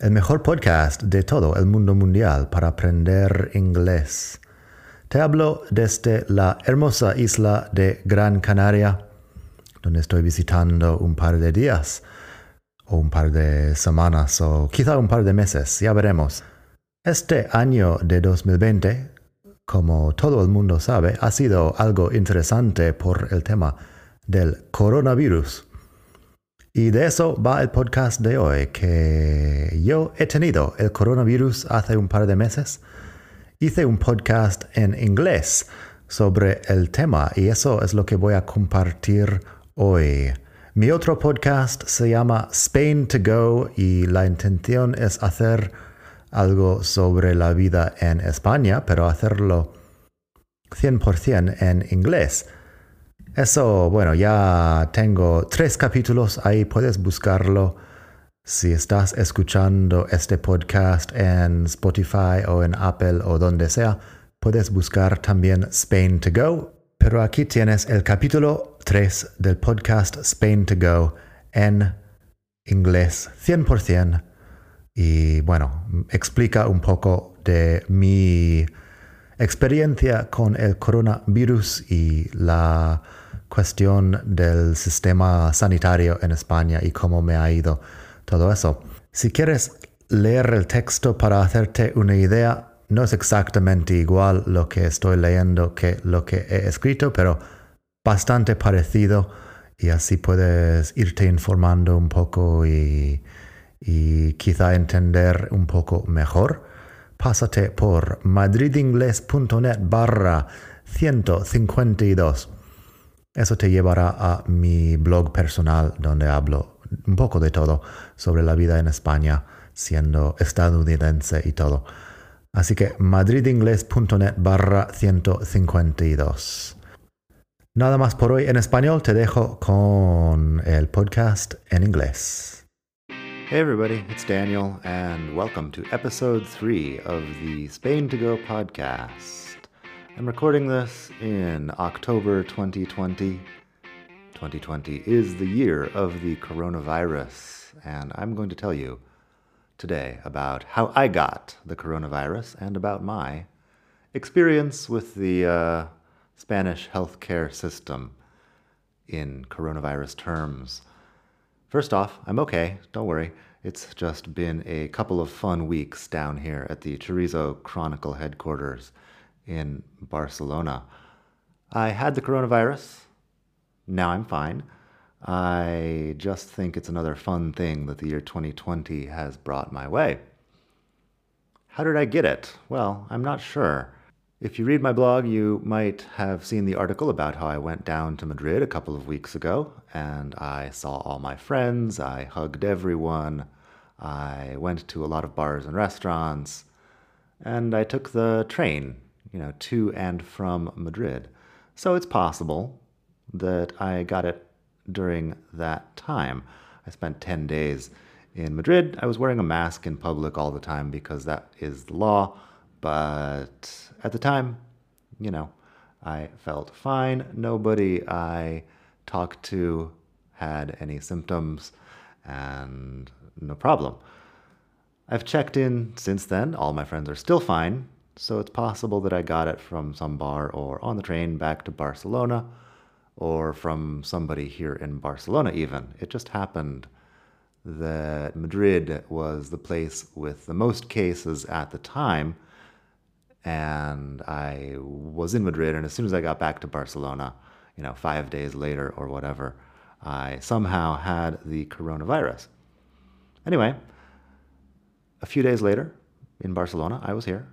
el mejor podcast de todo el mundo mundial para aprender inglés. Te hablo desde la hermosa isla de Gran Canaria, donde estoy visitando un par de días, o un par de semanas, o quizá un par de meses, ya veremos. Este año de 2020, como todo el mundo sabe, ha sido algo interesante por el tema del coronavirus. Y de eso va el podcast de hoy, que yo he tenido el coronavirus hace un par de meses. Hice un podcast en inglés sobre el tema y eso es lo que voy a compartir hoy. Mi otro podcast se llama Spain to Go y la intención es hacer algo sobre la vida en España, pero hacerlo 100% en inglés. Eso, bueno, ya tengo tres capítulos, ahí puedes buscarlo. Si estás escuchando este podcast en Spotify o en Apple o donde sea, puedes buscar también Spain to Go. Pero aquí tienes el capítulo 3 del podcast Spain to Go en inglés 100%. Y bueno, explica un poco de mi experiencia con el coronavirus y la cuestión del sistema sanitario en España y cómo me ha ido todo eso. Si quieres leer el texto para hacerte una idea, no es exactamente igual lo que estoy leyendo que lo que he escrito, pero bastante parecido y así puedes irte informando un poco y, y quizá entender un poco mejor. Pásate por madridingles.net barra 152 eso te llevará a mi blog personal donde hablo un poco de todo sobre la vida en España siendo estadounidense y todo. Así que madridingles.net barra 152. Nada más por hoy en español, te dejo con el podcast en inglés. Hey everybody, it's Daniel and welcome to episode 3 of the Spain to Go podcast. I'm recording this in October 2020. 2020 is the year of the coronavirus, and I'm going to tell you today about how I got the coronavirus and about my experience with the uh, Spanish healthcare system in coronavirus terms. First off, I'm okay, don't worry. It's just been a couple of fun weeks down here at the Chorizo Chronicle headquarters in Barcelona. I had the coronavirus. Now I'm fine. I just think it's another fun thing that the year 2020 has brought my way. How did I get it? Well, I'm not sure. If you read my blog, you might have seen the article about how I went down to Madrid a couple of weeks ago and I saw all my friends, I hugged everyone, I went to a lot of bars and restaurants, and I took the train you know, to and from Madrid. So it's possible that I got it during that time. I spent 10 days in Madrid. I was wearing a mask in public all the time because that is the law. But at the time, you know, I felt fine. Nobody I talked to had any symptoms, and no problem. I've checked in since then. All my friends are still fine. So it's possible that I got it from some bar or on the train back to Barcelona or from somebody here in Barcelona, even. It just happened that Madrid was the place with the most cases at the time. And I was in Madrid, and as soon as I got back to Barcelona, you know, five days later or whatever, I somehow had the coronavirus. Anyway, a few days later in Barcelona, I was here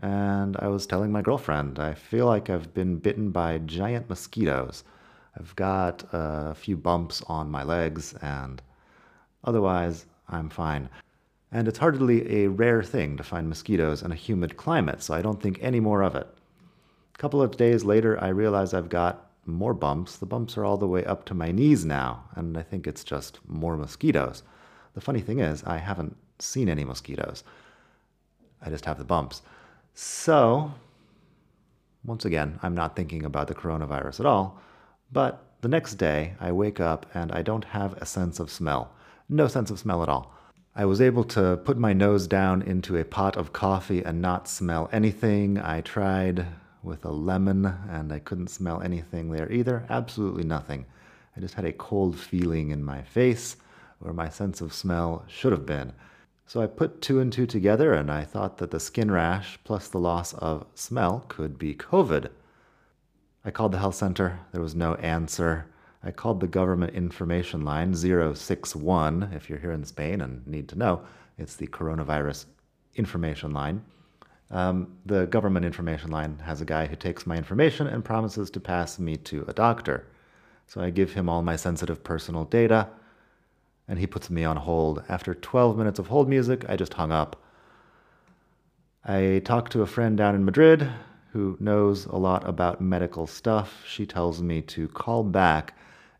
and I was telling my girlfriend, I feel like I've been bitten by giant mosquitoes. I've got a few bumps on my legs, and otherwise, I'm fine. And it's hardly a rare thing to find mosquitoes in a humid climate, so I don't think any more of it. A couple of days later, I realize I've got more bumps. The bumps are all the way up to my knees now, and I think it's just more mosquitoes. The funny thing is, I haven't seen any mosquitoes. I just have the bumps. So, once again, I'm not thinking about the coronavirus at all, but the next day I wake up and I don't have a sense of smell. No sense of smell at all. I was able to put my nose down into a pot of coffee and not smell anything. I tried with a lemon and I couldn't smell anything there either. Absolutely nothing. I just had a cold feeling in my face where my sense of smell should have been. So I put two and two together and I thought that the skin rash plus the loss of smell could be COVID. I called the health center. There was no answer. I called the government information line 061 if you're here in Spain and need to know. It's the coronavirus information line. Um, the government information line has a guy who takes my information and promises to pass me to a doctor. So I give him all my sensitive personal data, and he puts me on hold. After 12 minutes of hold music, I just hung up. I talked to a friend down in Madrid who knows a lot about medical stuff. She tells me to call back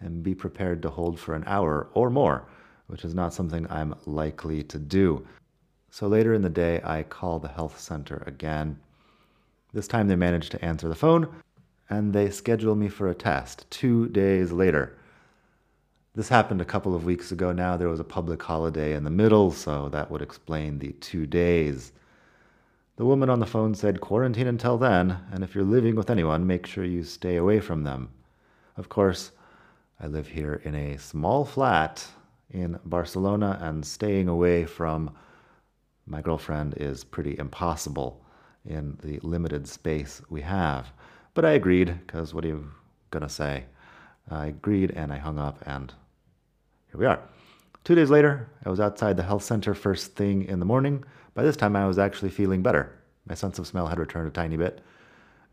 and be prepared to hold for an hour or more, which is not something I'm likely to do. So later in the day, I call the health center again. This time they manage to answer the phone and they schedule me for a test two days later. This happened a couple of weeks ago now. There was a public holiday in the middle, so that would explain the two days. The woman on the phone said, Quarantine until then, and if you're living with anyone, make sure you stay away from them. Of course, I live here in a small flat in Barcelona, and staying away from my girlfriend is pretty impossible in the limited space we have. But I agreed, because what are you going to say? I agreed and I hung up, and here we are. Two days later, I was outside the health center first thing in the morning. By this time, I was actually feeling better. My sense of smell had returned a tiny bit,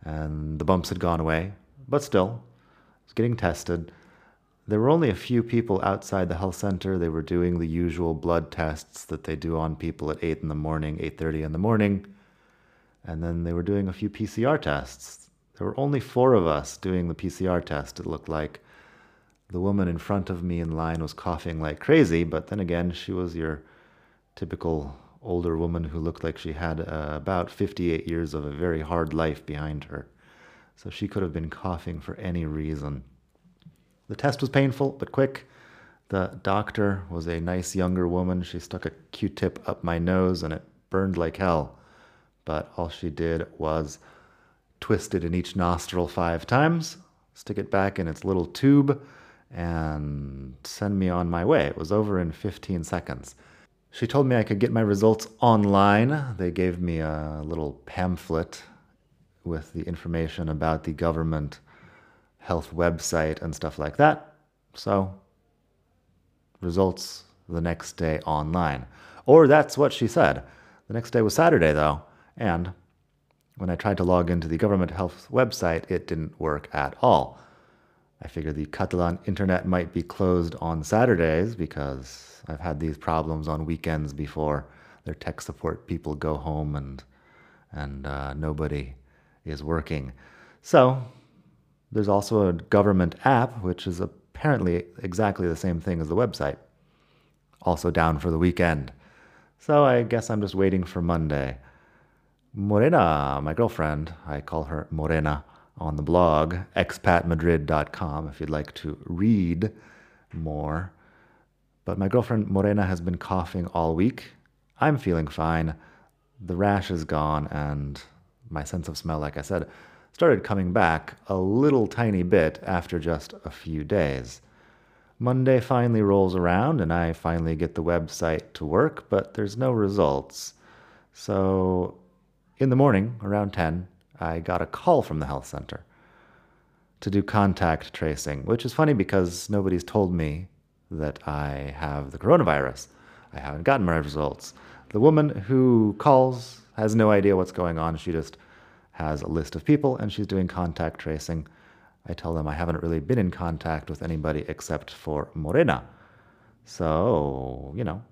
and the bumps had gone away. But still, I was getting tested. There were only a few people outside the health center. They were doing the usual blood tests that they do on people at 8 in the morning, 8:30 in the morning. And then they were doing a few PCR tests. There were only 4 of us doing the PCR test it looked like. The woman in front of me in line was coughing like crazy, but then again, she was your typical older woman who looked like she had uh, about 58 years of a very hard life behind her. So she could have been coughing for any reason. The test was painful but quick. The doctor was a nice younger woman. She stuck a Q tip up my nose and it burned like hell. But all she did was twist it in each nostril five times, stick it back in its little tube, and send me on my way. It was over in 15 seconds. She told me I could get my results online. They gave me a little pamphlet with the information about the government health website and stuff like that. So, results the next day online. Or that's what she said. The next day was Saturday, though, and when I tried to log into the government health website, it didn't work at all. I figured the Catalan internet might be closed on Saturdays because I've had these problems on weekends before. Their tech support people go home and and uh, nobody is working. So there's also a government app which is apparently exactly the same thing as the website. Also down for the weekend. So I guess I'm just waiting for Monday. Morena, my girlfriend, I call her Morena on the blog, expatmadrid.com, if you'd like to read more. But my girlfriend Morena has been coughing all week. I'm feeling fine. The rash is gone, and my sense of smell, like I said, started coming back a little tiny bit after just a few days. Monday finally rolls around, and I finally get the website to work, but there's no results. So, in the morning, around 10, I got a call from the health center to do contact tracing, which is funny because nobody's told me that I have the coronavirus. I haven't gotten my results. The woman who calls has no idea what's going on. She just has a list of people and she's doing contact tracing. I tell them I haven't really been in contact with anybody except for Morena. So, you know,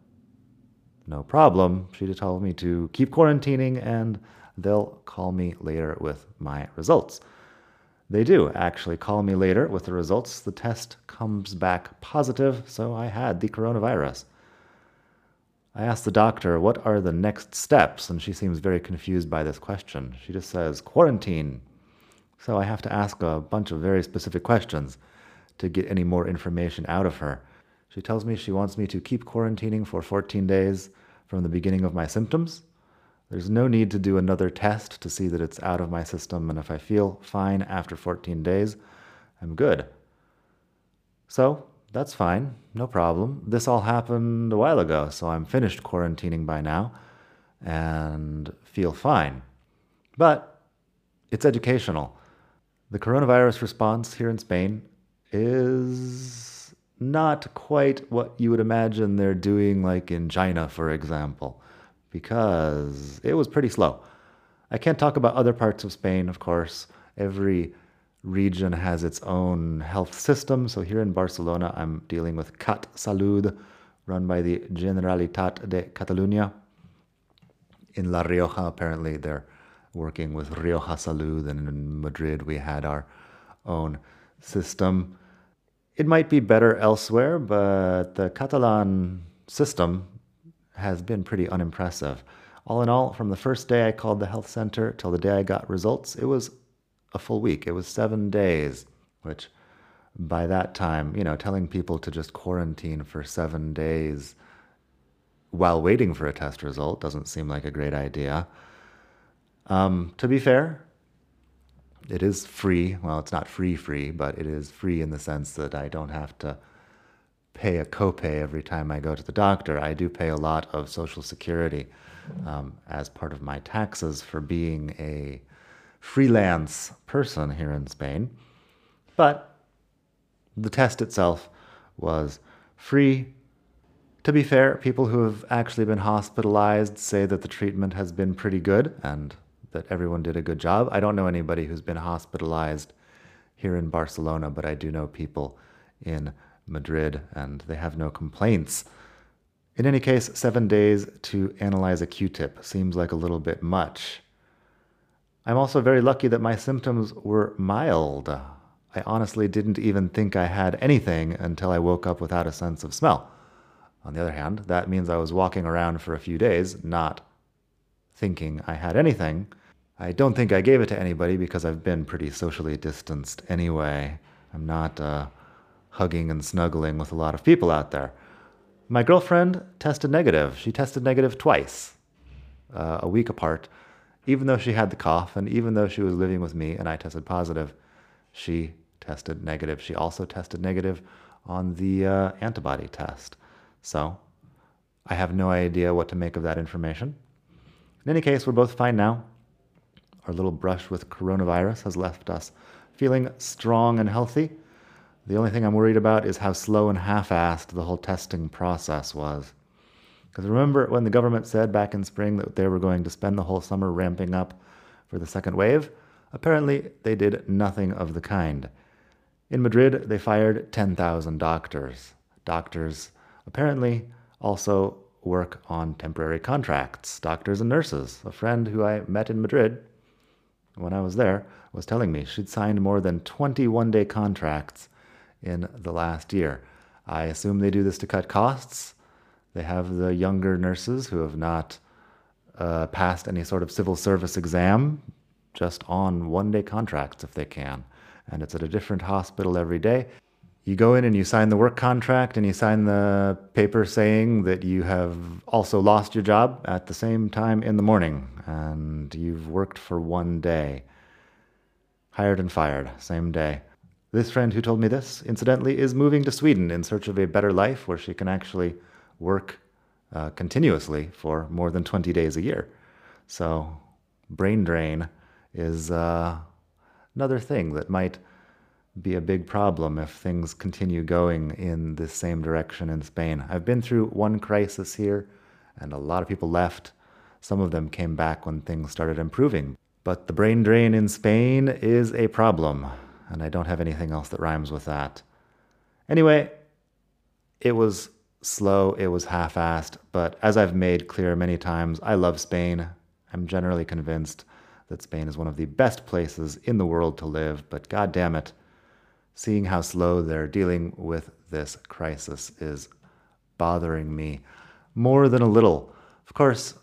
no problem. She just told me to keep quarantining and they'll call me later with my results. They do actually call me later with the results. The test comes back positive, so I had the coronavirus. I asked the doctor, What are the next steps? And she seems very confused by this question. She just says, Quarantine. So I have to ask a bunch of very specific questions to get any more information out of her. She tells me she wants me to keep quarantining for 14 days from the beginning of my symptoms. There's no need to do another test to see that it's out of my system, and if I feel fine after 14 days, I'm good. So that's fine, no problem. This all happened a while ago, so I'm finished quarantining by now and feel fine. But it's educational. The coronavirus response here in Spain is not quite what you would imagine they're doing, like in China, for example, because it was pretty slow. I can't talk about other parts of Spain, of course. Every region has its own health system. So here in Barcelona, I'm dealing with CAT Salud, run by the Generalitat de Catalunya. In La Rioja, apparently, they're working with Rioja Salud, and in Madrid, we had our own system. It might be better elsewhere, but the Catalan system has been pretty unimpressive. All in all, from the first day I called the health center till the day I got results, it was a full week. It was seven days, which by that time, you know, telling people to just quarantine for seven days while waiting for a test result doesn't seem like a great idea. Um, to be fair, it is free. Well, it's not free, free, but it is free in the sense that I don't have to pay a copay every time I go to the doctor. I do pay a lot of Social Security um, as part of my taxes for being a freelance person here in Spain. But the test itself was free. To be fair, people who have actually been hospitalized say that the treatment has been pretty good and that everyone did a good job. I don't know anybody who's been hospitalized here in Barcelona, but I do know people in Madrid and they have no complaints. In any case, seven days to analyze a Q tip seems like a little bit much. I'm also very lucky that my symptoms were mild. I honestly didn't even think I had anything until I woke up without a sense of smell. On the other hand, that means I was walking around for a few days, not thinking I had anything. I don't think I gave it to anybody because I've been pretty socially distanced anyway. I'm not uh, hugging and snuggling with a lot of people out there. My girlfriend tested negative. She tested negative twice, uh, a week apart even though she had the cough and even though she was living with me and I tested positive, she tested negative. She also tested negative on the uh, antibody test. So I have no idea what to make of that information. In any case, we're both fine now. Our little brush with coronavirus has left us feeling strong and healthy. The only thing I'm worried about is how slow and half assed the whole testing process was. Because remember when the government said back in spring that they were going to spend the whole summer ramping up for the second wave? Apparently, they did nothing of the kind. In Madrid, they fired 10,000 doctors. Doctors apparently also work on temporary contracts, doctors and nurses. A friend who I met in Madrid when I was there was telling me she'd signed more than 21 day contracts in the last year. I assume they do this to cut costs they have the younger nurses who have not uh, passed any sort of civil service exam, just on one day contracts if they can. And it's at a different hospital every day. You go in and you sign the work contract and you sign the paper saying that you have also lost your job at the same time in the morning and you've worked for one day. Hired and fired, same day. This friend who told me this, incidentally, is moving to Sweden in search of a better life where she can actually work uh, continuously for more than 20 days a year. So, brain drain is uh, another thing that might be a big problem if things continue going in the same direction in Spain. I've been through one crisis here, and a lot of people left. Some of them came back when things started improving. But the brain drain in Spain is a problem, and I don't have anything else that rhymes with that. Anyway, it was slow, it was half assed, but as I've made clear many times, I love Spain. I'm generally convinced that Spain is one of the best places in the world to live, but god damn it, seeing how slow they're dealing with this crisis is bothering me more than a little. Of course,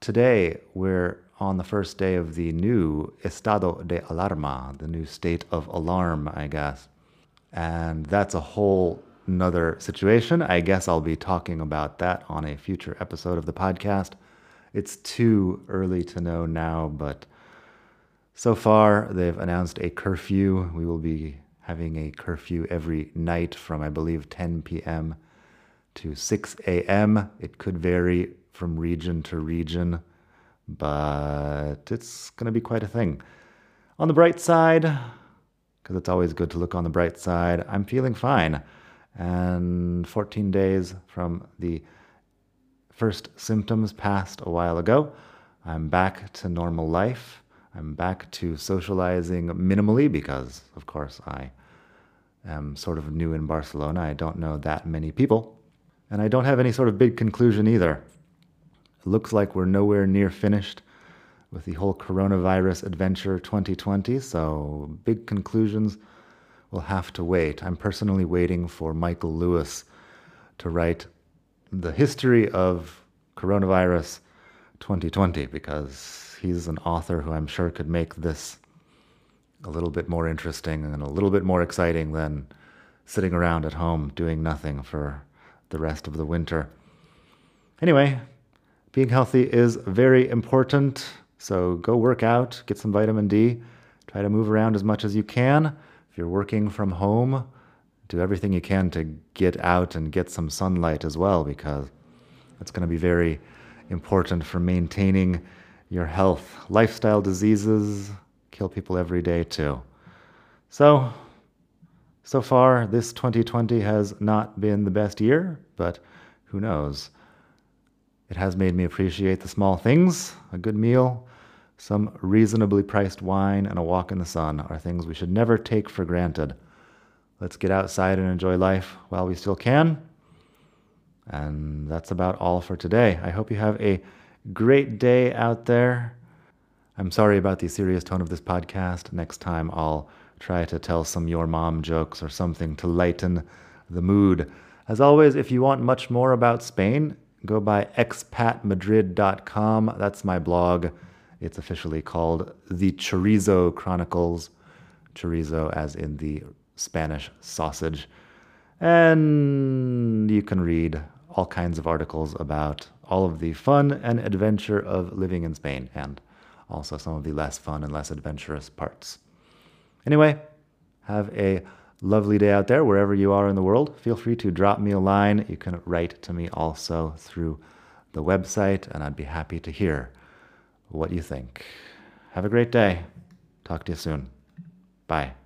today we're on the first day of the new estado de alarma, the new state of alarm, I guess. And that's a whole nother situation. I guess I'll be talking about that on a future episode of the podcast. It's too early to know now, but so far they've announced a curfew. We will be having a curfew every night from, I believe, 10 p.m. to 6 a.m. It could vary from region to region, but it's going to be quite a thing. On the bright side, because it's always good to look on the bright side, I'm feeling fine and 14 days from the first symptoms passed a while ago. I'm back to normal life. I'm back to socializing minimally because, of course, I am sort of new in Barcelona. I don't know that many people. And I don't have any sort of big conclusion either. Looks like we're nowhere near finished with the whole coronavirus adventure 2020. So, big conclusions will have to wait. I'm personally waiting for Michael Lewis to write the history of coronavirus 2020 because he's an author who I'm sure could make this a little bit more interesting and a little bit more exciting than sitting around at home doing nothing for the rest of the winter. Anyway, being healthy is very important. So go work out, get some vitamin D, try to move around as much as you can. If you're working from home, do everything you can to get out and get some sunlight as well, because it's going to be very important for maintaining your health. Lifestyle diseases kill people every day, too. So, so far, this 2020 has not been the best year, but who knows? It has made me appreciate the small things a good meal, some reasonably priced wine and a walk in the sun are things we should never take for granted. Let's get outside and enjoy life while we still can. And that's about all for today. I hope you have a great day out there. I'm sorry about the serious tone of this podcast. Next time I'll try to tell some your mom jokes or something to lighten the mood. As always, if you want much more about Spain, go by expatmadrid.com. That's my blog. It's officially called The Chorizo Chronicles. Chorizo, as in the Spanish sausage. And you can read all kinds of articles about all of the fun and adventure of living in Spain and also some of the less fun and less adventurous parts. Anyway, have a lovely day out there wherever you are in the world. Feel free to drop me a line. You can write to me also through the website, and I'd be happy to hear what you think. Have a great day. Talk to you soon. Bye.